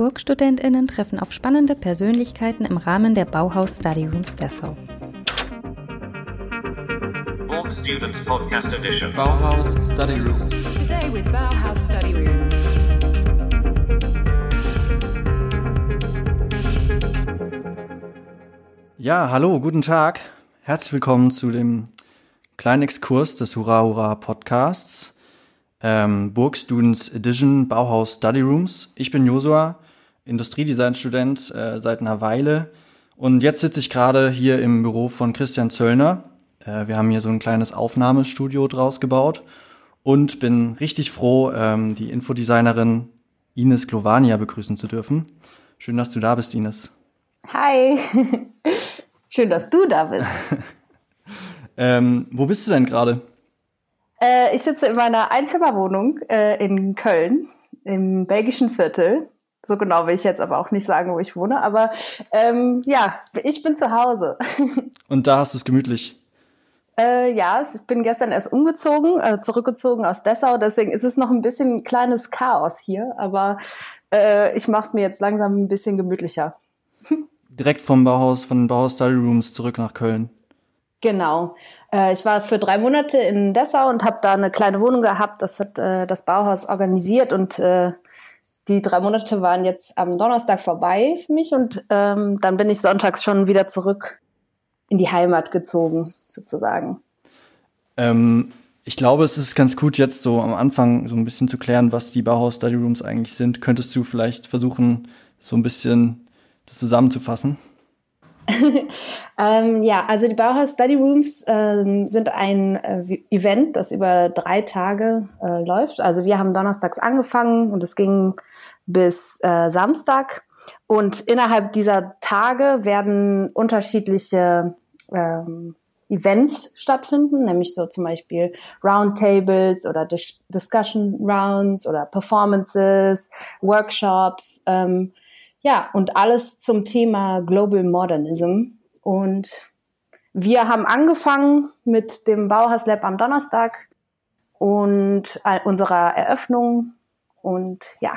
Burgstudentinnen treffen auf spannende Persönlichkeiten im Rahmen der Bauhaus Study Rooms Dessau. Borg Students Podcast Edition. Bauhaus Study Rooms. Today with Bauhaus Study Rooms. Ja, hallo, guten Tag. Herzlich willkommen zu dem kleinen Exkurs des Hurra Hurra Podcasts. Ähm, Burg Students Edition Bauhaus Study Rooms. Ich bin Josua, Industriedesign-Student äh, seit einer Weile. Und jetzt sitze ich gerade hier im Büro von Christian Zöllner. Äh, wir haben hier so ein kleines Aufnahmestudio draus gebaut und bin richtig froh, ähm, die Infodesignerin Ines Glovania begrüßen zu dürfen. Schön, dass du da bist, Ines. Hi. Schön, dass du da bist. Ähm, wo bist du denn gerade? Äh, ich sitze in meiner Einzimmerwohnung äh, in Köln, im belgischen Viertel. So genau will ich jetzt aber auch nicht sagen, wo ich wohne. Aber ähm, ja, ich bin zu Hause. Und da hast du es gemütlich. äh, ja, ich bin gestern erst umgezogen, äh, zurückgezogen aus Dessau. Deswegen ist es noch ein bisschen kleines Chaos hier. Aber äh, ich mache es mir jetzt langsam ein bisschen gemütlicher. Direkt vom Bauhaus, von den Bauhaus Study Rooms zurück nach Köln. Genau. Äh, ich war für drei Monate in Dessau und habe da eine kleine Wohnung gehabt. Das hat äh, das Bauhaus organisiert und äh, die drei Monate waren jetzt am Donnerstag vorbei für mich und ähm, dann bin ich sonntags schon wieder zurück in die Heimat gezogen, sozusagen. Ähm, ich glaube, es ist ganz gut, jetzt so am Anfang so ein bisschen zu klären, was die Bauhaus Study Rooms eigentlich sind. Könntest du vielleicht versuchen, so ein bisschen das zusammenzufassen? Ähm, ja, also die Bauhaus Study Rooms ähm, sind ein äh, Event, das über drei Tage äh, läuft. Also wir haben donnerstags angefangen und es ging bis äh, Samstag. Und innerhalb dieser Tage werden unterschiedliche ähm, Events stattfinden, nämlich so zum Beispiel Roundtables oder Dis Discussion Rounds oder Performances, Workshops. Ähm, ja, und alles zum Thema Global Modernism. Und wir haben angefangen mit dem Bauhaus Lab am Donnerstag und unserer Eröffnung. Und ja,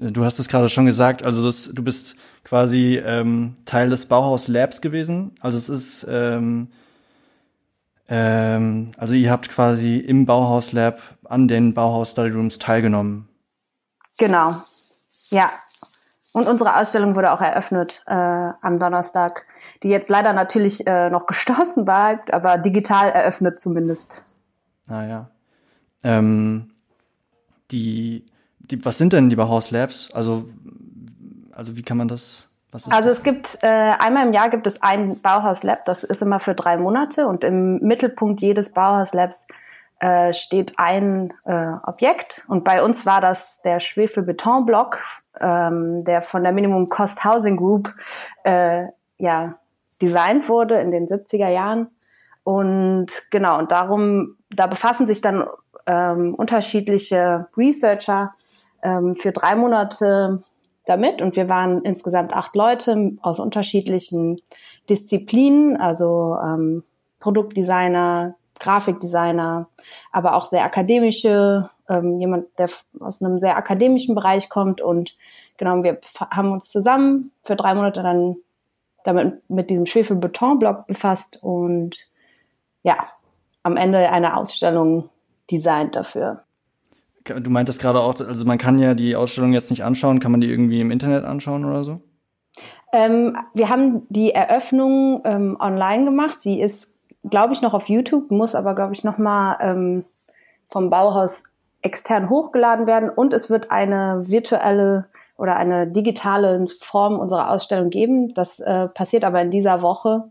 Du hast es gerade schon gesagt, also das, du bist quasi ähm, Teil des Bauhaus Labs gewesen. Also es ist, ähm, ähm, also ihr habt quasi im Bauhaus Lab an den Bauhaus Study Rooms teilgenommen. genau. Ja. Und unsere Ausstellung wurde auch eröffnet äh, am Donnerstag, die jetzt leider natürlich äh, noch geschlossen war, aber digital eröffnet zumindest. Naja. Ähm, die, die, was sind denn die Bauhaus Labs? Also, also wie kann man das? Was ist Also das? es gibt äh, einmal im Jahr gibt es ein Bauhaus Lab, das ist immer für drei Monate und im Mittelpunkt jedes Bauhaus Labs äh, steht ein äh, Objekt und bei uns war das der Schwefelbetonblock, ähm, der von der Minimum Cost Housing Group äh, ja designt wurde in den 70er Jahren. Und genau und darum da befassen sich dann ähm, unterschiedliche Researcher ähm, für drei Monate damit. Und wir waren insgesamt acht Leute aus unterschiedlichen Disziplinen, also ähm, Produktdesigner, Grafikdesigner, aber auch sehr akademische, ähm, jemand, der aus einem sehr akademischen Bereich kommt und genau, wir haben uns zusammen für drei Monate dann damit mit diesem Schwefelbetonblock befasst und ja, am Ende eine Ausstellung designt dafür. Du meintest gerade auch, also man kann ja die Ausstellung jetzt nicht anschauen, kann man die irgendwie im Internet anschauen oder so? Ähm, wir haben die Eröffnung ähm, online gemacht. Die ist, glaube ich, noch auf YouTube, muss aber, glaube ich, noch mal ähm, vom Bauhaus extern hochgeladen werden. Und es wird eine virtuelle oder eine digitale Form unserer Ausstellung geben. Das äh, passiert aber in dieser Woche,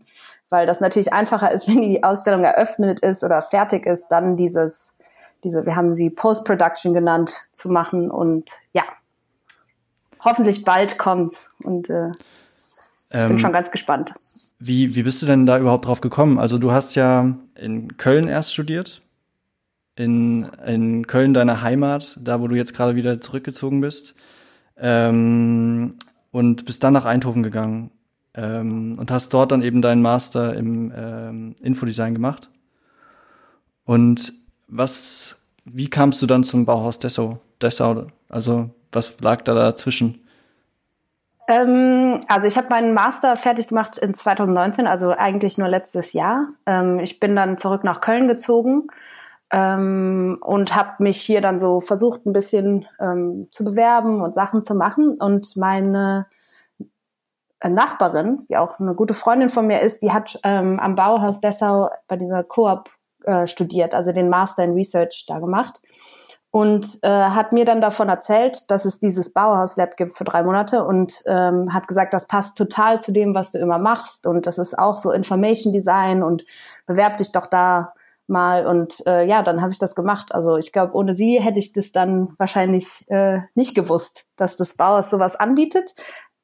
weil das natürlich einfacher ist, wenn die Ausstellung eröffnet ist oder fertig ist, dann dieses, diese, wir haben sie Post-Production genannt, zu machen. Und ja, hoffentlich bald kommt's. Und äh, bin Ähm, schon ganz gespannt. wie, wie bist du denn da überhaupt drauf gekommen? Also du hast ja in Köln erst studiert, in, in Köln deiner Heimat, da wo du jetzt gerade wieder zurückgezogen bist, ähm, und bist dann nach Eindhoven gegangen ähm, und hast dort dann eben deinen Master im ähm, Infodesign gemacht. Und was, wie kamst du dann zum Bauhaus Dessau? Dessau, also was lag da dazwischen? Ähm, also ich habe meinen Master fertig gemacht in 2019, also eigentlich nur letztes Jahr. Ähm, ich bin dann zurück nach Köln gezogen ähm, und habe mich hier dann so versucht, ein bisschen ähm, zu bewerben und Sachen zu machen. Und meine Nachbarin, die auch eine gute Freundin von mir ist, die hat ähm, am Bauhaus Dessau bei dieser Coop äh, studiert, also den Master in Research da gemacht und äh, hat mir dann davon erzählt, dass es dieses Bauhaus Lab gibt für drei Monate und ähm, hat gesagt, das passt total zu dem, was du immer machst und das ist auch so Information Design und bewerb dich doch da mal und äh, ja, dann habe ich das gemacht. Also ich glaube, ohne sie hätte ich das dann wahrscheinlich äh, nicht gewusst, dass das Bauhaus sowas anbietet.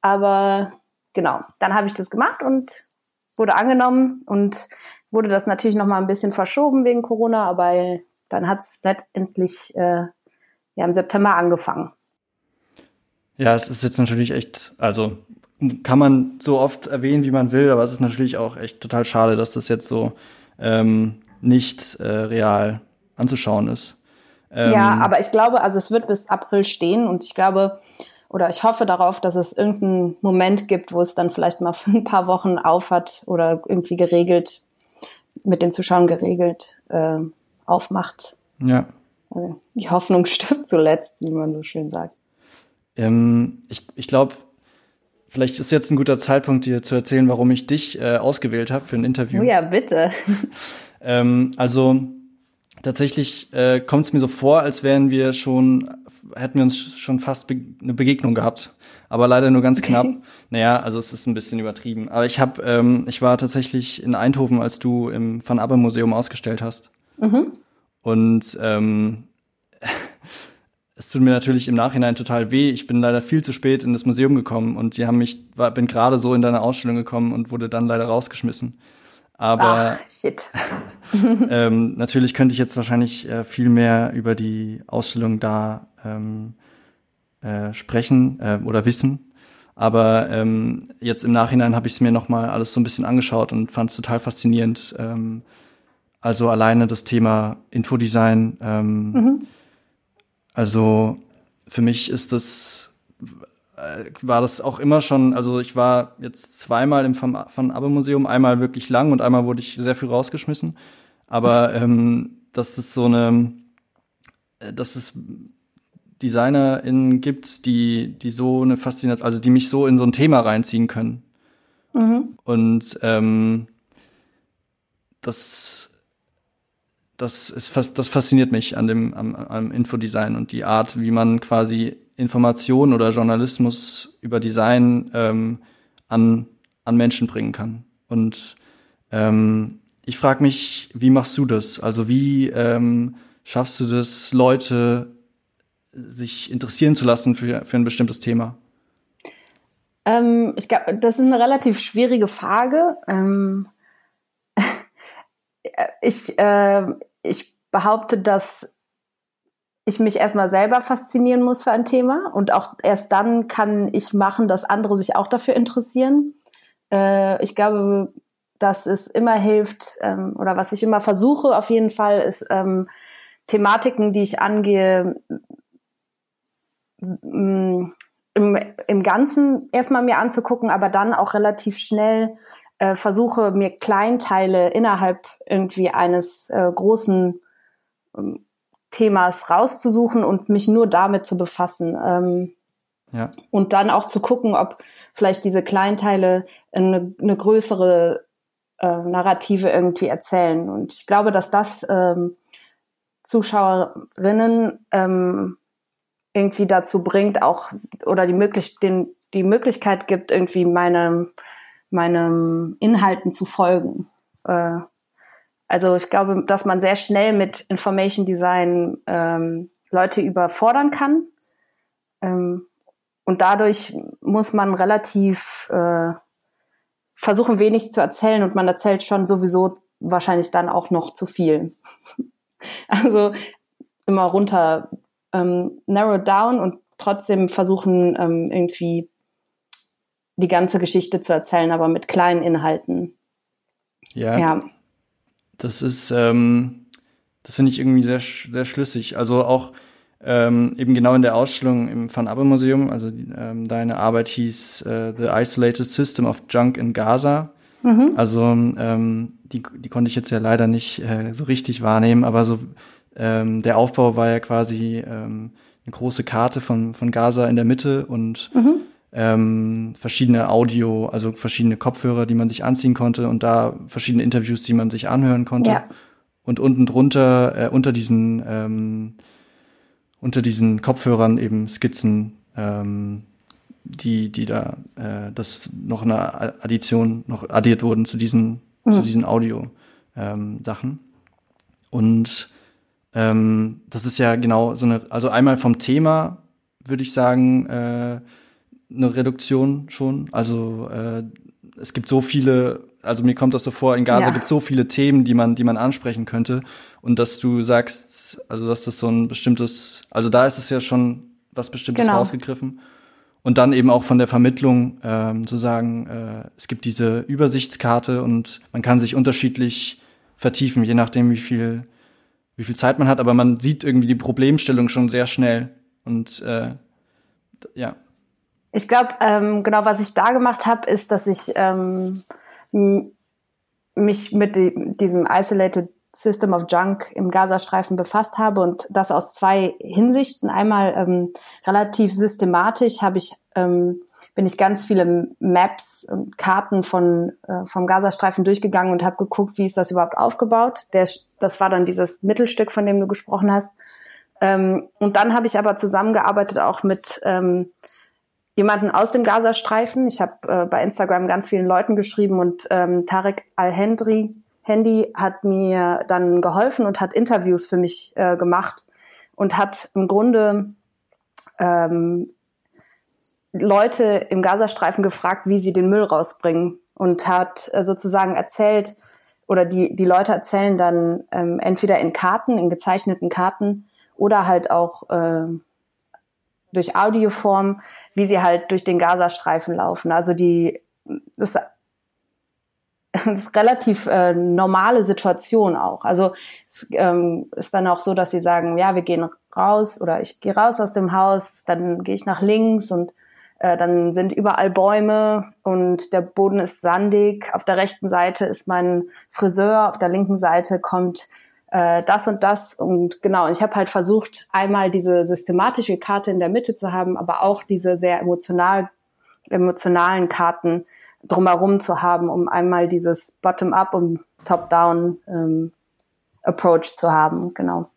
Aber genau, dann habe ich das gemacht und wurde angenommen und wurde das natürlich noch mal ein bisschen verschoben wegen Corona, aber dann hat es letztendlich äh, ja im September angefangen. Ja, es ist jetzt natürlich echt, also kann man so oft erwähnen, wie man will, aber es ist natürlich auch echt total schade, dass das jetzt so ähm, nicht äh, real anzuschauen ist. Ähm, ja, aber ich glaube, also es wird bis April stehen und ich glaube oder ich hoffe darauf, dass es irgendeinen Moment gibt, wo es dann vielleicht mal für ein paar Wochen aufhat oder irgendwie geregelt mit den Zuschauern geregelt äh, aufmacht. Ja. Also die Hoffnung stirbt zuletzt, wie man so schön sagt. Ähm, ich ich glaube, vielleicht ist jetzt ein guter Zeitpunkt, dir zu erzählen, warum ich dich äh, ausgewählt habe für ein Interview. Oh ja, bitte. ähm, also tatsächlich äh, kommt es mir so vor, als wären wir schon, hätten wir uns schon fast be eine Begegnung gehabt. Aber leider nur ganz knapp. naja, also es ist ein bisschen übertrieben. Aber ich habe, ähm, ich war tatsächlich in Eindhoven, als du im Van Abbe Museum ausgestellt hast. Mhm. Und ähm, es tut mir natürlich im Nachhinein total weh. Ich bin leider viel zu spät in das Museum gekommen und die haben mich, war, bin gerade so in deine Ausstellung gekommen und wurde dann leider rausgeschmissen. Aber Ach, shit. ähm, natürlich könnte ich jetzt wahrscheinlich äh, viel mehr über die Ausstellung da ähm, äh, sprechen äh, oder wissen. Aber ähm, jetzt im Nachhinein habe ich es mir nochmal alles so ein bisschen angeschaut und fand es total faszinierend. Ähm, also alleine das Thema Infodesign. Ähm, mhm. Also für mich ist das äh, war das auch immer schon, also ich war jetzt zweimal im Van Abbe Museum, einmal wirklich lang und einmal wurde ich sehr früh rausgeschmissen. Aber ähm, dass es so eine, äh, dass es DesignerInnen gibt, die, die so eine Faszination, also die mich so in so ein Thema reinziehen können. Mhm. Und ähm, das das ist das fasziniert mich an dem am, am Infodesign und die Art, wie man quasi Informationen oder Journalismus über Design ähm, an an Menschen bringen kann. Und ähm, ich frage mich, wie machst du das? Also wie ähm, schaffst du das, Leute sich interessieren zu lassen für für ein bestimmtes Thema? Ähm, ich glaube, das ist eine relativ schwierige Frage. Ähm, ich, äh, ich behaupte, dass ich mich erstmal selber faszinieren muss für ein Thema und auch erst dann kann ich machen, dass andere sich auch dafür interessieren. Äh, ich glaube, dass es immer hilft ähm, oder was ich immer versuche auf jeden Fall ist ähm, Thematiken, die ich angehe, im, im Ganzen erstmal mir anzugucken, aber dann auch relativ schnell äh, versuche mir Kleinteile innerhalb irgendwie eines äh, großen ähm, Themas rauszusuchen und mich nur damit zu befassen. Ähm, ja. Und dann auch zu gucken, ob vielleicht diese Kleinteile eine, eine größere äh, Narrative irgendwie erzählen. Und ich glaube, dass das ähm, Zuschauerinnen ähm, irgendwie dazu bringt, auch oder die, möglich den, die Möglichkeit gibt, irgendwie meine meinen Inhalten zu folgen. Äh, also ich glaube, dass man sehr schnell mit Information Design ähm, Leute überfordern kann. Ähm, und dadurch muss man relativ äh, versuchen, wenig zu erzählen und man erzählt schon sowieso wahrscheinlich dann auch noch zu viel. also immer runter, ähm, narrow down und trotzdem versuchen, ähm, irgendwie die ganze Geschichte zu erzählen, aber mit kleinen Inhalten. Ja. ja. Das ist, ähm, das finde ich irgendwie sehr, sehr schlüssig. Also auch, ähm, eben genau in der Ausstellung im Van Abbe Museum, also ähm, deine Arbeit hieß äh, The Isolated System of Junk in Gaza. Mhm. Also ähm, die, die konnte ich jetzt ja leider nicht äh, so richtig wahrnehmen, aber so ähm, der Aufbau war ja quasi ähm, eine große Karte von, von Gaza in der Mitte und mhm. Ähm, verschiedene Audio, also verschiedene Kopfhörer, die man sich anziehen konnte und da verschiedene Interviews, die man sich anhören konnte. Ja. Und unten drunter, äh, unter diesen ähm, unter diesen Kopfhörern eben Skizzen, ähm, die, die da äh, das noch eine Addition noch addiert wurden zu diesen, mhm. zu diesen Audio-Sachen. Ähm, und ähm, das ist ja genau so eine, also einmal vom Thema würde ich sagen, äh, eine Reduktion schon. Also äh, es gibt so viele, also mir kommt das so vor, in Gaza ja. gibt so viele Themen, die man, die man ansprechen könnte. Und dass du sagst, also dass das so ein bestimmtes, also da ist es ja schon was Bestimmtes genau. rausgegriffen. Und dann eben auch von der Vermittlung ähm, zu sagen, äh, es gibt diese Übersichtskarte und man kann sich unterschiedlich vertiefen, je nachdem, wie viel wie viel Zeit man hat, aber man sieht irgendwie die Problemstellung schon sehr schnell. Und äh, ja. Ich glaube, ähm, genau, was ich da gemacht habe, ist, dass ich ähm, mich mit die, diesem Isolated System of Junk im Gazastreifen befasst habe und das aus zwei Hinsichten. Einmal ähm, relativ systematisch habe ich ähm, bin ich ganz viele Maps und Karten von äh, vom Gazastreifen durchgegangen und habe geguckt, wie ist das überhaupt aufgebaut. Der, das war dann dieses Mittelstück, von dem du gesprochen hast. Ähm, und dann habe ich aber zusammengearbeitet auch mit ähm, jemanden aus dem Gazastreifen. Ich habe äh, bei Instagram ganz vielen Leuten geschrieben und ähm, Tarek Al-Hendri Handy hat mir dann geholfen und hat Interviews für mich äh, gemacht und hat im Grunde ähm, Leute im Gazastreifen gefragt, wie sie den Müll rausbringen und hat äh, sozusagen erzählt, oder die, die Leute erzählen dann ähm, entweder in Karten, in gezeichneten Karten oder halt auch äh, durch Audioform, wie sie halt durch den Gazastreifen laufen. Also die das, ist relativ äh, normale Situation auch. Also es ähm, ist dann auch so, dass sie sagen, ja, wir gehen raus oder ich gehe raus aus dem Haus, dann gehe ich nach links und äh, dann sind überall Bäume und der Boden ist sandig. Auf der rechten Seite ist mein Friseur, auf der linken Seite kommt äh, das und das. Und genau, und ich habe halt versucht, einmal diese systematische Karte in der Mitte zu haben, aber auch diese sehr emotional, emotionalen Karten drumherum zu haben, um einmal dieses Bottom-up und Top-down ähm, Approach zu haben. Genau.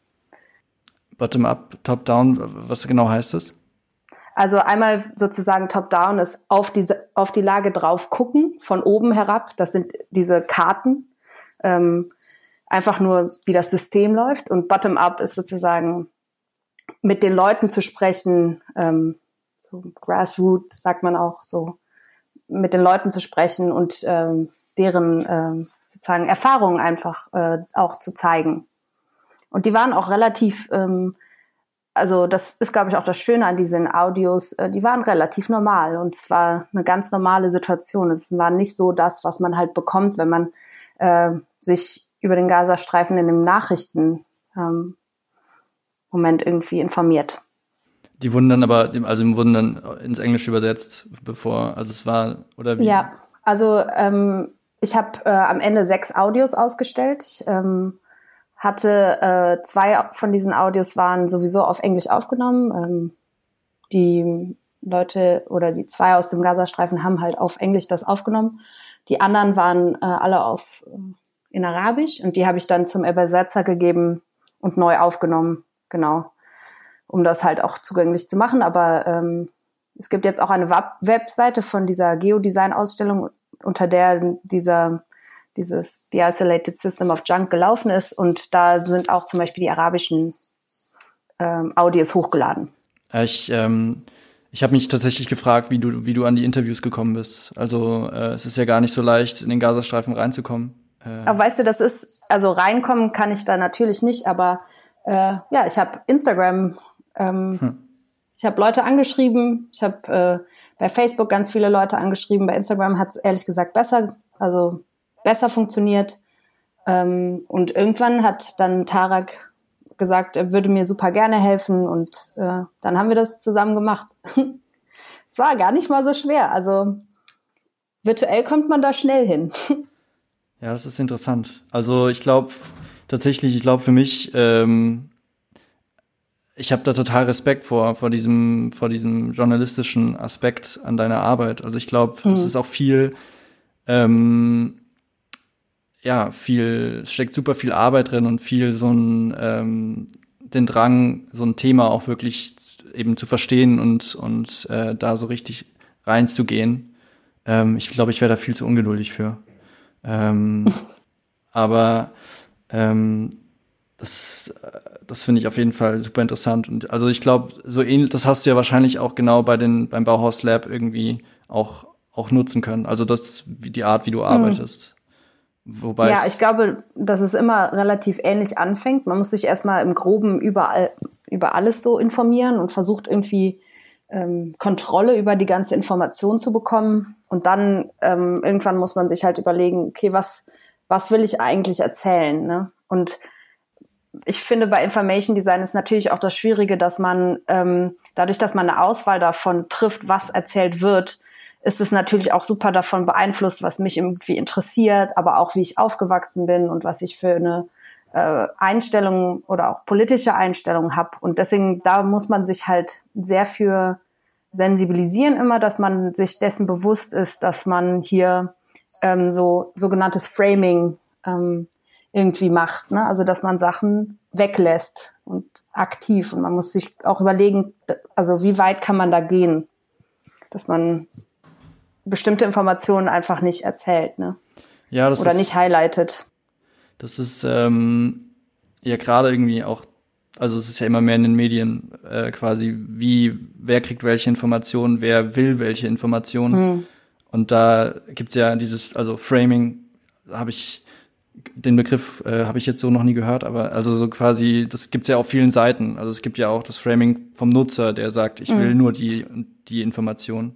Bottom-up, Top-down, was genau heißt das? Also einmal sozusagen top-down ist auf diese, auf die Lage drauf gucken, von oben herab. Das sind diese Karten. Ähm, einfach nur, wie das System läuft. Und bottom-up ist sozusagen mit den Leuten zu sprechen, ähm, so Grassroot sagt man auch so, mit den Leuten zu sprechen und ähm, deren ähm, sozusagen Erfahrungen einfach äh, auch zu zeigen. Und die waren auch relativ ähm, also das ist, glaube ich, auch das Schöne an diesen Audios, äh, die waren relativ normal und es war eine ganz normale Situation. Es war nicht so das, was man halt bekommt, wenn man äh, sich über den Gazastreifen in dem Nachrichten ähm, Moment irgendwie informiert. Die wurden dann aber, also wurden dann ins Englische übersetzt, bevor, also es war, oder wie? Ja, also ähm, ich habe äh, am Ende sechs Audios ausgestellt. Ich, ähm, hatte äh, zwei von diesen Audios waren sowieso auf Englisch aufgenommen. Ähm, die Leute oder die zwei aus dem Gazastreifen haben halt auf Englisch das aufgenommen. Die anderen waren äh, alle auf äh, in Arabisch und die habe ich dann zum Übersetzer gegeben und neu aufgenommen, genau, um das halt auch zugänglich zu machen. Aber ähm, es gibt jetzt auch eine Web Webseite von dieser Geodesign-Ausstellung, unter der dieser dieses The Isolated System of Junk gelaufen ist. Und da sind auch zum Beispiel die arabischen ähm, Audios hochgeladen. Ich, ähm, ich habe mich tatsächlich gefragt, wie du, wie du an die Interviews gekommen bist. Also äh, es ist ja gar nicht so leicht, in den Gazastreifen reinzukommen. Äh, aber weißt du, das ist, also reinkommen kann ich da natürlich nicht, aber äh, ja, ich habe Instagram, ähm, hm. ich habe Leute angeschrieben, ich habe äh, bei Facebook ganz viele Leute angeschrieben, bei Instagram hat es ehrlich gesagt besser, also besser funktioniert. Ähm, und irgendwann hat dann Tarak gesagt, er würde mir super gerne helfen und äh, dann haben wir das zusammen gemacht. es war gar nicht mal so schwer. Also virtuell kommt man da schnell hin. Ja, das ist interessant. Also ich glaube tatsächlich, ich glaube für mich, ähm, ich habe da total Respekt vor vor diesem vor diesem journalistischen Aspekt an deiner Arbeit. Also ich glaube, mhm. es ist auch viel, ähm, ja, viel, es steckt super viel Arbeit drin und viel so ein ähm, den Drang, so ein Thema auch wirklich eben zu verstehen und und äh, da so richtig reinzugehen. Ähm, ich glaube, ich wäre da viel zu ungeduldig für. Ähm, aber ähm, das, das finde ich auf jeden Fall super interessant. Und also ich glaube, so ähnlich, das hast du ja wahrscheinlich auch genau bei den, beim Bauhaus Lab irgendwie auch, auch nutzen können. Also das, wie die Art, wie du hm. arbeitest. Wobei ja, ich glaube, dass es immer relativ ähnlich anfängt. Man muss sich erstmal im Groben überall, über alles so informieren und versucht irgendwie ähm, Kontrolle über die ganze Information zu bekommen. Und dann ähm, irgendwann muss man sich halt überlegen, okay, was, was will ich eigentlich erzählen? Ne? Und ich finde, bei Information Design ist natürlich auch das Schwierige, dass man ähm, dadurch, dass man eine Auswahl davon trifft, was erzählt wird, ist es natürlich auch super davon beeinflusst, was mich irgendwie interessiert, aber auch wie ich aufgewachsen bin und was ich für eine äh, Einstellung oder auch politische Einstellung habe. Und deswegen, da muss man sich halt sehr für sensibilisieren immer, dass man sich dessen bewusst ist, dass man hier ähm, so sogenanntes Framing ähm, irgendwie macht. Ne? Also dass man Sachen weglässt und aktiv. Und man muss sich auch überlegen, also wie weit kann man da gehen, dass man bestimmte Informationen einfach nicht erzählt, ne? Ja, das Oder ist, nicht highlightet. Das ist ähm, ja gerade irgendwie auch, also es ist ja immer mehr in den Medien äh, quasi, wie, wer kriegt welche Informationen, wer will welche Informationen. Hm. Und da gibt's ja dieses, also Framing, habe ich den Begriff äh, habe ich jetzt so noch nie gehört, aber also so quasi, das gibt's ja auf vielen Seiten. Also es gibt ja auch das Framing vom Nutzer, der sagt, ich will mhm. nur die die Information.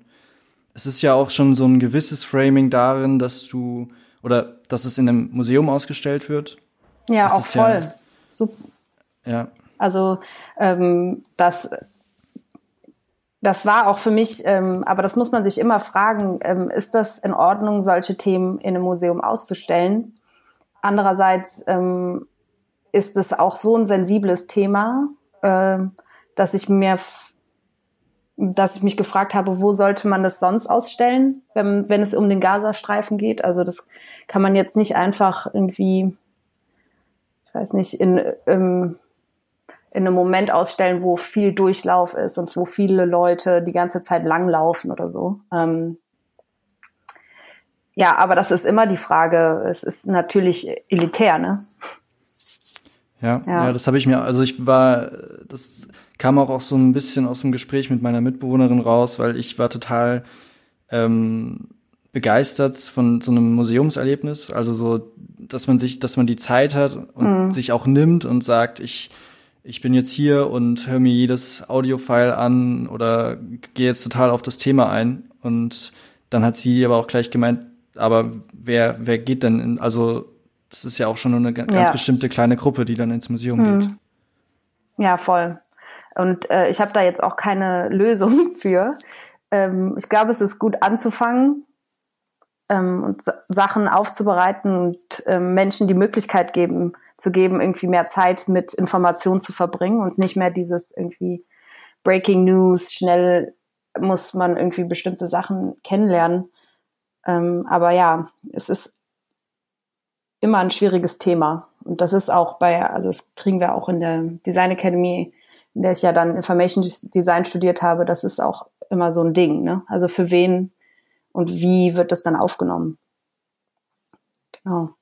Es ist ja auch schon so ein gewisses Framing darin, dass du oder dass es in einem Museum ausgestellt wird. Ja, das auch voll. Ja, Super. Ja. Also ähm, das das war auch für mich, ähm, aber das muss man sich immer fragen, ähm, ist das in Ordnung, solche Themen in einem Museum auszustellen? Andererseits ähm, ist es auch so ein sensibles Thema, äh, dass ich mir, dass ich mich gefragt habe, wo sollte man das sonst ausstellen, wenn, wenn es um den Gazastreifen geht. Also das kann man jetzt nicht einfach irgendwie, ich weiß nicht, in, im, in einem Moment ausstellen, wo viel Durchlauf ist und wo viele Leute die ganze Zeit langlaufen oder so. Ähm, ja, aber das ist immer die Frage. Es ist natürlich elitär, ne? Ja, ja, ja das habe ich mir, also ich war, das kam auch, auch so ein bisschen aus dem Gespräch mit meiner Mitbewohnerin raus, weil ich war total ähm, begeistert von so einem Museumserlebnis. Also so, dass man sich, dass man die Zeit hat und mhm. sich auch nimmt und sagt, ich, ich bin jetzt hier und höre mir jedes Audiofile an oder gehe jetzt total auf das Thema ein. Und dann hat sie aber auch gleich gemeint, aber wer, wer geht denn in, also das ist ja auch schon eine ganz ja. bestimmte kleine Gruppe, die dann ins Museum hm. geht. Ja, voll. Und äh, ich habe da jetzt auch keine Lösung für. Ähm, ich glaube, es ist gut anzufangen ähm, und Sachen aufzubereiten und ähm, Menschen die Möglichkeit geben, zu geben, irgendwie mehr Zeit mit Informationen zu verbringen und nicht mehr dieses irgendwie Breaking News, schnell muss man irgendwie bestimmte Sachen kennenlernen. Ähm, aber ja, es ist immer ein schwieriges Thema. Und das ist auch bei, also das kriegen wir auch in der Design Academy, in der ich ja dann Information Design studiert habe, das ist auch immer so ein Ding. Ne? Also für wen und wie wird das dann aufgenommen? Genau.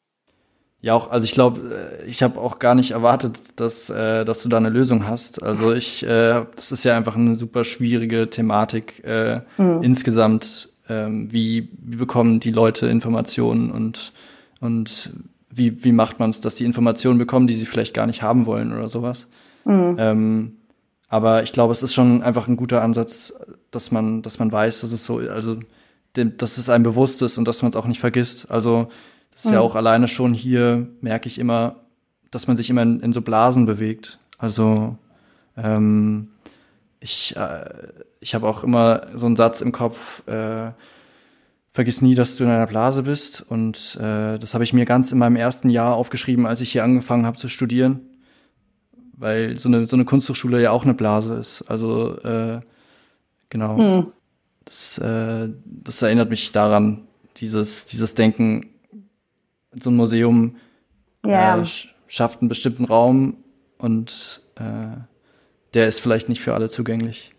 Ja, auch, also ich glaube, äh, ich habe auch gar nicht erwartet, dass, äh, dass du da eine Lösung hast. Also ich, äh, das ist ja einfach eine super schwierige Thematik äh, mhm. insgesamt ähm, wie, wie bekommen die Leute Informationen und, und wie, wie macht man es, dass die Informationen bekommen, die sie vielleicht gar nicht haben wollen oder sowas. Mhm. Ähm, aber ich glaube, es ist schon einfach ein guter Ansatz, dass man, dass man weiß, dass es so, also dass es einem bewusst ist und dass man es auch nicht vergisst. Also das ist mhm. ja auch alleine schon hier, merke ich immer, dass man sich immer in, in so Blasen bewegt. Also ähm, ich, äh, ich habe auch immer so einen Satz im Kopf, äh, vergiss nie, dass du in einer Blase bist. Und äh, das habe ich mir ganz in meinem ersten Jahr aufgeschrieben, als ich hier angefangen habe zu studieren. Weil so eine, so eine Kunsthochschule ja auch eine Blase ist. Also äh, genau. Hm. Das, äh, das erinnert mich daran, dieses, dieses Denken, so ein Museum Ja, äh, sch- schafft einen bestimmten Raum und äh, der ist vielleicht nicht für alle zugänglich.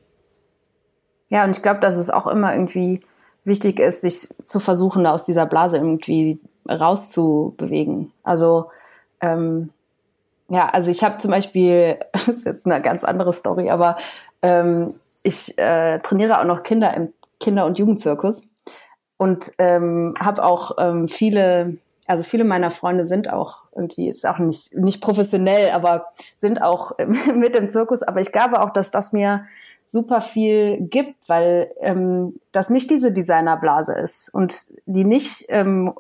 ja, und ich glaube, dass es auch immer irgendwie wichtig ist, sich zu versuchen, aus dieser Blase irgendwie rauszubewegen. Also ähm, ja, also ich habe zum Beispiel, das ist jetzt eine ganz andere Story, aber ähm, ich äh, trainiere auch noch Kinder im Kinder- und Jugendzirkus und ähm, habe auch ähm, viele, also viele meiner Freunde sind auch irgendwie, ist auch nicht, nicht professionell, aber sind auch mit im Zirkus. Aber ich glaube auch, dass das mir super viel gibt, weil ähm, das nicht diese Designerblase ist und die nicht ähm,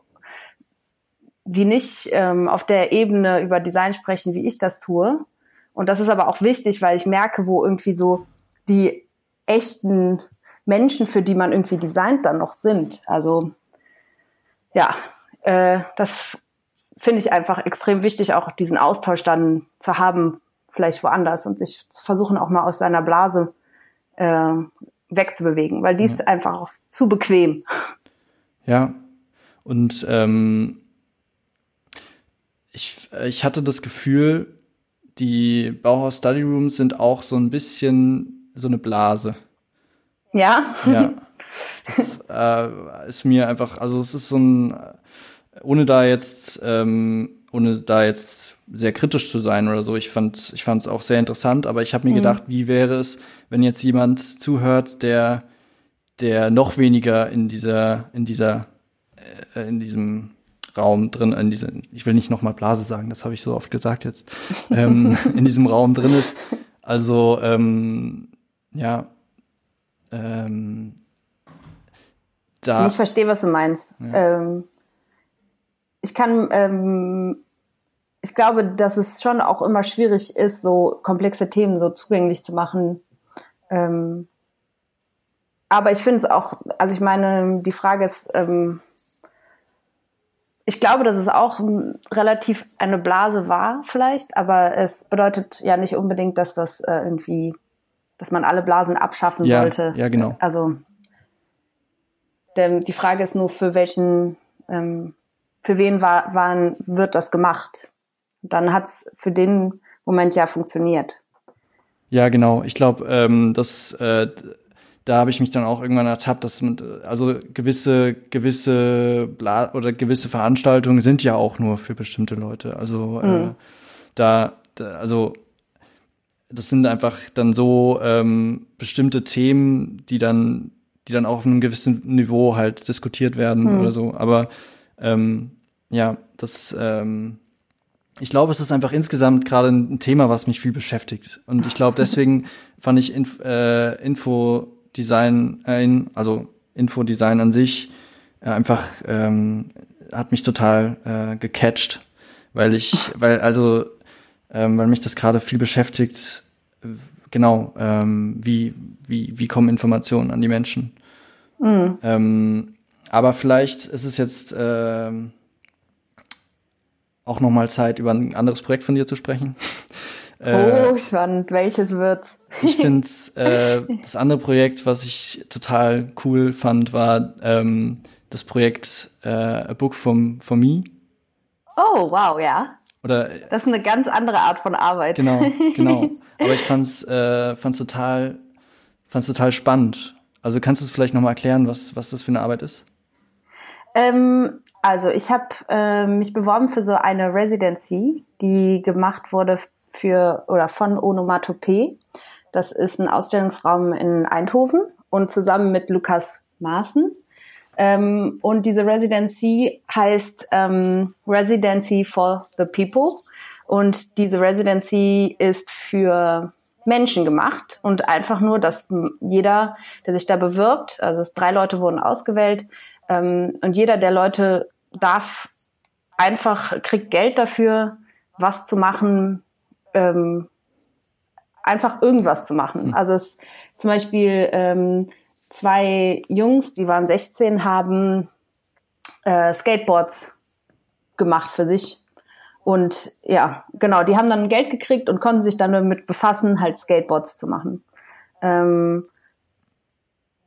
die nicht ähm, auf der Ebene über Design sprechen, wie ich das tue. Und das ist aber auch wichtig, weil ich merke, wo irgendwie so die echten Menschen, für die man irgendwie designt, dann noch sind. Also ja, äh, das finde ich einfach extrem wichtig, auch diesen Austausch dann zu haben, vielleicht woanders und sich zu versuchen, auch mal aus seiner Blase äh, wegzubewegen, weil die ist einfach auch zu bequem. Ja. Und ähm, ich, ich hatte das Gefühl, die Bauhaus Study Rooms sind auch so ein bisschen so eine Blase. Ja, Ja. Das äh, ist mir einfach, also es ist so ein, ohne da jetzt, ähm, ohne da jetzt sehr kritisch zu sein oder so, ich fand, ich fand es auch sehr interessant, aber ich habe mir gedacht, wie wäre es, wenn jetzt jemand zuhört, der, der noch weniger in dieser, in dieser, äh, in diesem Raum drin, in dieser, ich will nicht nochmal Blase sagen, das habe ich so oft gesagt jetzt, ähm, in diesem Raum drin ist. Also, ähm, ja, ähm, da, ich verstehe, was du meinst. Ja. Ähm, ich kann, ähm, ich glaube, dass es schon auch immer schwierig ist, so komplexe Themen so zugänglich zu machen. Ähm, aber ich finde es auch, also ich meine, die Frage ist, ähm, ich glaube, dass es auch relativ eine Blase war, vielleicht, aber es bedeutet ja nicht unbedingt, dass das äh, irgendwie, dass man alle Blasen abschaffen Ja, sollte. ja, genau. Also denn die Frage ist nur, für welchen, ähm, für wen war, waren, wird das gemacht? Dann hat's für den Moment ja funktioniert. Ja, genau. Ich glaube, ähm, das, äh, da habe ich mich dann auch irgendwann ertappt, dass man, also gewisse, gewisse Bla oder gewisse Veranstaltungen sind ja auch nur für bestimmte Leute. Also äh, da, da, also das sind einfach dann so ähm, bestimmte Themen, die dann, die dann auch auf einem gewissen Niveau halt diskutiert werden oder so. Aber ähm, ja, das ähm, ich glaube, es ist einfach insgesamt gerade ein Thema, was mich viel beschäftigt. Und ich glaube, deswegen fand ich Inf äh, Infodesign, äh, also Infodesign an sich, äh, einfach ähm, hat mich total äh, gecatcht, weil ich, weil also, ähm, weil mich das gerade viel beschäftigt. Genau, ähm, wie wie wie kommen Informationen an die Menschen? Ähm, aber vielleicht ist es jetzt ähm, auch noch mal Zeit, über ein anderes Projekt von dir zu sprechen. Äh, oh, spannend. Welches wird's? ich finde äh, das andere Projekt, was ich total cool fand, war ähm, das Projekt äh, A Book from, for Me. Oh, wow, ja. Oder Das ist eine ganz andere Art von Arbeit. genau, genau. Aber ich fand's, äh, fand's total, fand's total spannend. Also kannst du es vielleicht noch mal erklären, was, was das für eine Arbeit ist? Ähm, also ich habe äh, mich beworben für so eine Residency, die gemacht wurde für oder von Onomatopee. Das ist ein Ausstellungsraum in Eindhoven und zusammen mit Lukas Maaßen. Ähm, und diese Residency heißt ähm, Residency for the People. Und diese Residency ist für Menschen gemacht und einfach nur, dass jeder, der sich da bewirbt, also drei Leute wurden ausgewählt, ähm, und jeder der Leute darf einfach, kriegt Geld dafür, was zu machen, ähm, einfach irgendwas zu machen. Also es zum Beispiel ähm, zwei Jungs, die waren 16, haben äh, Skateboards gemacht für sich. Und ja, genau, die haben dann Geld gekriegt und konnten sich dann damit befassen, halt Skateboards zu machen. Ähm,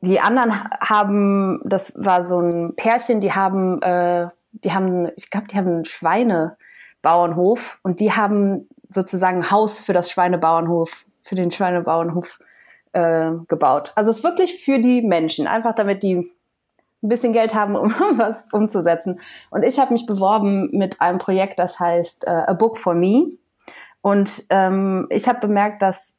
die anderen haben, das war so ein Pärchen, die haben, äh, die haben, ich glaube, die haben einen Schweinebauernhof und die haben sozusagen Haus für das Schweinebauernhof, für den Schweinebauernhof äh, gebaut. Also es ist wirklich für die Menschen, einfach damit die ein bisschen Geld haben, um was umzusetzen. Und ich habe mich beworben mit einem Projekt, das heißt uh, A Book for Me. Und ähm, ich habe bemerkt, dass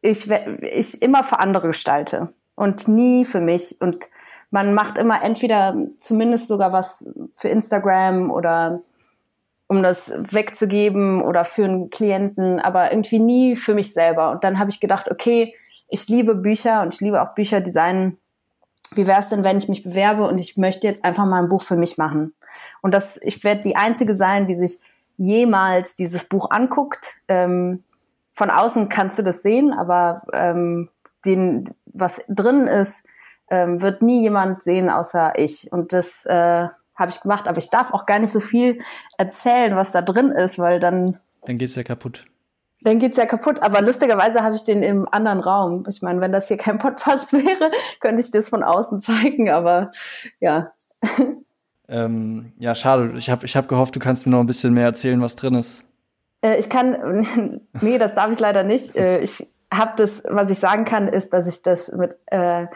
ich, ich immer für andere gestalte und nie für mich. Und man macht immer entweder zumindest sogar was für Instagram oder um das wegzugeben oder für einen Klienten, aber irgendwie nie für mich selber. Und dann habe ich gedacht, okay, ich liebe Bücher und ich liebe auch Bücher designen. Wie wäre es denn, wenn ich mich bewerbe und ich möchte jetzt einfach mal ein Buch für mich machen? Und das, ich werde die einzige sein, die sich jemals dieses Buch anguckt. Ähm, von außen kannst du das sehen, aber ähm, den, was drin ist, ähm, wird nie jemand sehen außer ich. Und das äh, habe ich gemacht, aber ich darf auch gar nicht so viel erzählen, was da drin ist, weil dann. Dann geht's ja kaputt. Dann geht's ja kaputt. Aber lustigerweise habe ich den im anderen Raum. Ich meine, wenn das hier kein Podcast wäre, könnte ich das von außen zeigen, aber ja. Ähm, ja, schade. Ich habe ich hab gehofft, du kannst mir noch ein bisschen mehr erzählen, was drin ist. Äh, ich kann, nee, das darf ich leider nicht. Äh, ich habe das, was ich sagen kann, ist, dass ich das mit, äh,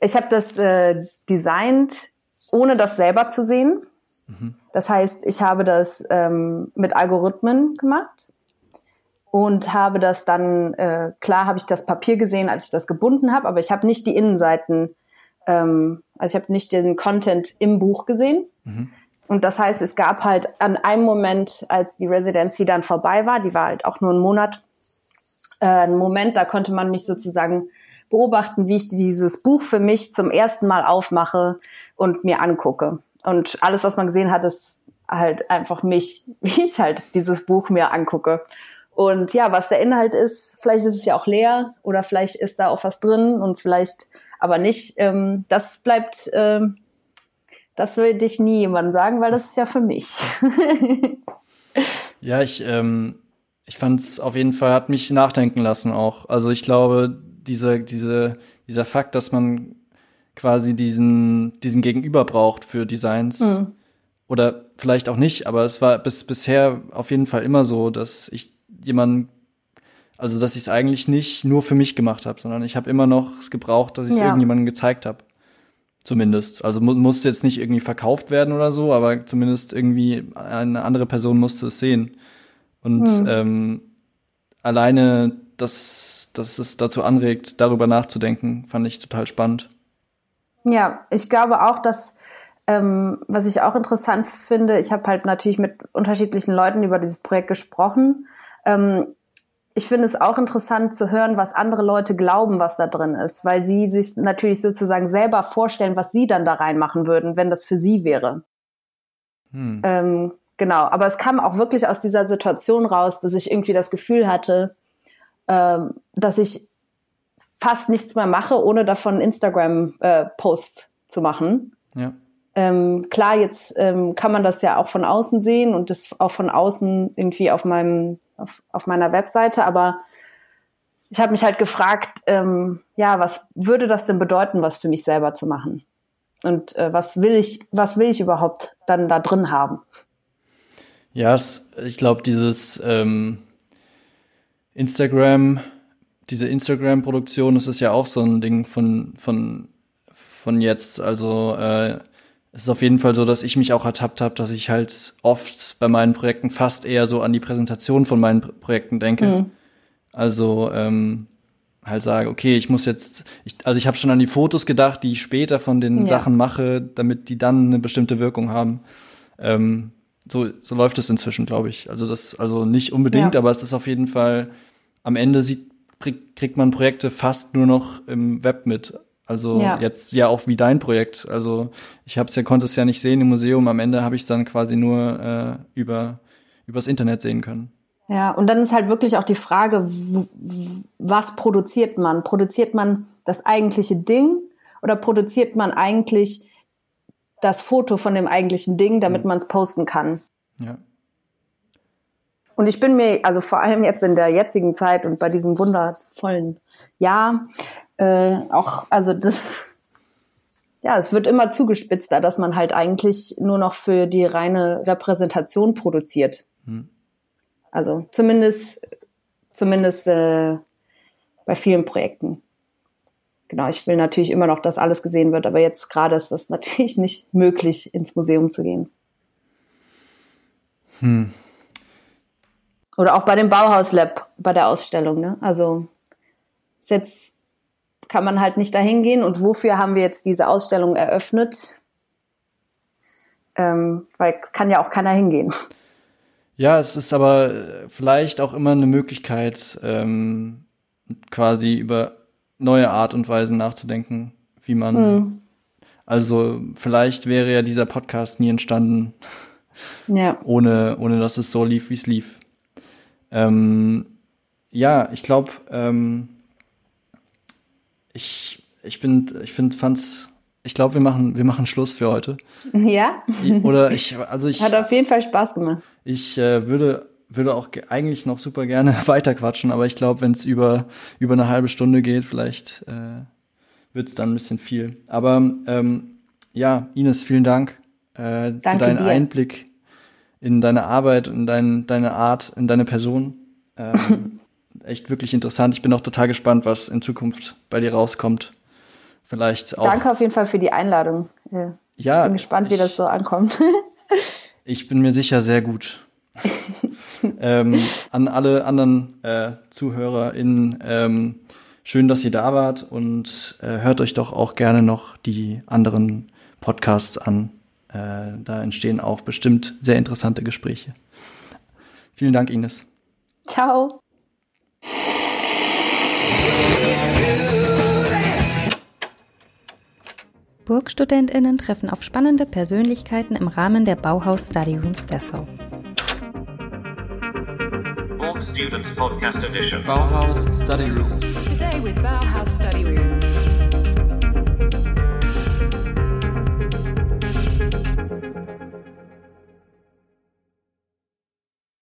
ich habe das äh, designt, ohne das selber zu sehen. Mhm. Das heißt, ich habe das ähm, mit Algorithmen gemacht und habe das dann, äh, klar habe ich das Papier gesehen, als ich das gebunden habe, aber ich habe nicht die Innenseiten, ähm, also ich habe nicht den Content im Buch gesehen. Mhm. Und das heißt, es gab halt an einem Moment, als die Residency dann vorbei war, die war halt auch nur ein Monat, äh, ein Moment, da konnte man mich sozusagen beobachten, wie ich dieses Buch für mich zum ersten Mal aufmache und mir angucke. Und alles, was man gesehen hat, ist halt einfach mich, wie ich halt dieses Buch mir angucke. Und ja, was der Inhalt ist, vielleicht ist es ja auch leer oder vielleicht ist da auch was drin und vielleicht aber nicht. Ähm, das bleibt ähm, das würde ich nie jemandem sagen, weil das ist ja für mich. ja, ich, ähm, ich fand es auf jeden Fall, hat mich nachdenken lassen auch. Also ich glaube, diese, diese, dieser Fakt, dass man quasi diesen, diesen Gegenüber braucht für Designs. Mhm. Oder vielleicht auch nicht, aber es war bis bisher auf jeden Fall immer so, dass ich jemanden, also dass ich es eigentlich nicht nur für mich gemacht habe, sondern ich habe immer noch es gebraucht, dass ich es ja. irgendjemandem gezeigt habe. Zumindest. Also mu musste jetzt nicht irgendwie verkauft werden oder so, aber zumindest irgendwie eine andere Person musste es sehen. Und hm. ähm, alleine, dass, dass es dazu anregt, darüber nachzudenken, fand ich total spannend. Ja, ich glaube auch, dass ähm, was ich auch interessant finde, ich habe halt natürlich mit unterschiedlichen Leuten über dieses Projekt gesprochen. Ähm, ich finde es auch interessant zu hören, was andere Leute glauben, was da drin ist, weil sie sich natürlich sozusagen selber vorstellen, was sie dann da reinmachen würden, wenn das für sie wäre. Hm. Ähm, genau, aber es kam auch wirklich aus dieser Situation raus, dass ich irgendwie das Gefühl hatte, ähm, dass ich fast nichts mehr mache, ohne davon Instagram-Posts äh, zu machen. Ja. Ähm, klar, jetzt ähm, kann man das ja auch von außen sehen und das auch von außen irgendwie auf meinem auf, auf meiner Webseite, aber ich habe mich halt gefragt, ähm, ja, was würde das denn bedeuten, was für mich selber zu machen? Und äh, was will ich, was will ich überhaupt dann da drin haben? Ja, ich glaube, dieses ähm, Instagram, diese Instagram-Produktion, das ist ja auch so ein Ding von, von, von jetzt. Also äh, es ist auf jeden Fall so, dass ich mich auch ertappt habe, dass ich halt oft bei meinen Projekten fast eher so an die Präsentation von meinen Projekten denke. Mhm. Also ähm, halt sage, okay, ich muss jetzt, ich, also ich habe schon an die Fotos gedacht, die ich später von den ja. Sachen mache, damit die dann eine bestimmte Wirkung haben. Ähm, so, so läuft es inzwischen, glaube ich. Also das, also nicht unbedingt, ja. aber es ist auf jeden Fall, am Ende sieht, kriegt man Projekte fast nur noch im Web mit. Also ja. jetzt ja auch wie dein Projekt. Also ich hab's ja, konnte es ja nicht sehen im Museum. Am Ende habe ich es dann quasi nur äh, über übers Internet sehen können. Ja, und dann ist halt wirklich auch die Frage, was produziert man? Produziert man das eigentliche Ding oder produziert man eigentlich das Foto von dem eigentlichen Ding, damit man es posten kann? Ja. Und ich bin mir, also vor allem jetzt in der jetzigen Zeit und bei diesem wundervollen Jahr, äh, auch, also das, ja, es wird immer zugespitzter, dass man halt eigentlich nur noch für die reine Repräsentation produziert. Hm. Also zumindest, zumindest äh, bei vielen Projekten. Genau, ich will natürlich immer noch, dass alles gesehen wird, aber jetzt gerade ist das natürlich nicht möglich, ins Museum zu gehen. Hm. Oder auch bei dem Bauhaus Lab, bei der Ausstellung. Ne? Also jetzt kann man halt nicht dahin gehen. Und wofür haben wir jetzt diese Ausstellung eröffnet? Ähm, weil es kann ja auch keiner hingehen. Ja, es ist aber äh, vielleicht auch immer eine Möglichkeit, ähm, quasi über neue Art und Weisen nachzudenken, wie man. Hm. Also vielleicht wäre ja dieser Podcast nie entstanden, Ja. ohne, ohne dass es so lief, wie es lief. Ähm, ja, ich glaube, ähm, ich, ich bin, ich finde, fand's, ich glaube, wir machen, wir machen Schluss für heute. Ja, Oder ich, also ich, hat auf jeden Fall Spaß gemacht. ich äh, würde, würde auch ge- eigentlich noch super gerne weiter quatschen, aber ich glaube, wenn es über, über eine halbe Stunde geht, vielleicht äh, wird es dann ein bisschen viel. Aber ähm, ja, Ines, vielen Dank äh, für Danke deinen dir. Einblick in deine Arbeit, in dein, deine Art, in deine Person. Ähm, echt wirklich interessant. Ich bin auch total gespannt, was in Zukunft bei dir rauskommt. Vielleicht auch. Danke auf jeden Fall für die Einladung. Ja. Ja, Bin gespannt, wie ich- das so ankommt. Ich bin mir sicher sehr gut. ähm, an alle anderen äh, ZuhörerInnen, ähm, schön, dass ihr da wart und äh, hört euch doch auch gerne noch die anderen Podcasts an. Äh, da entstehen auch bestimmt sehr interessante Gespräche. Vielen Dank, Ines. Ciao. BurgstudentInnen treffen auf spannende Persönlichkeiten im Rahmen der Bauhaus Study Rooms Dessau. Borg Students Podcast Edition. Bauhaus Study Rooms.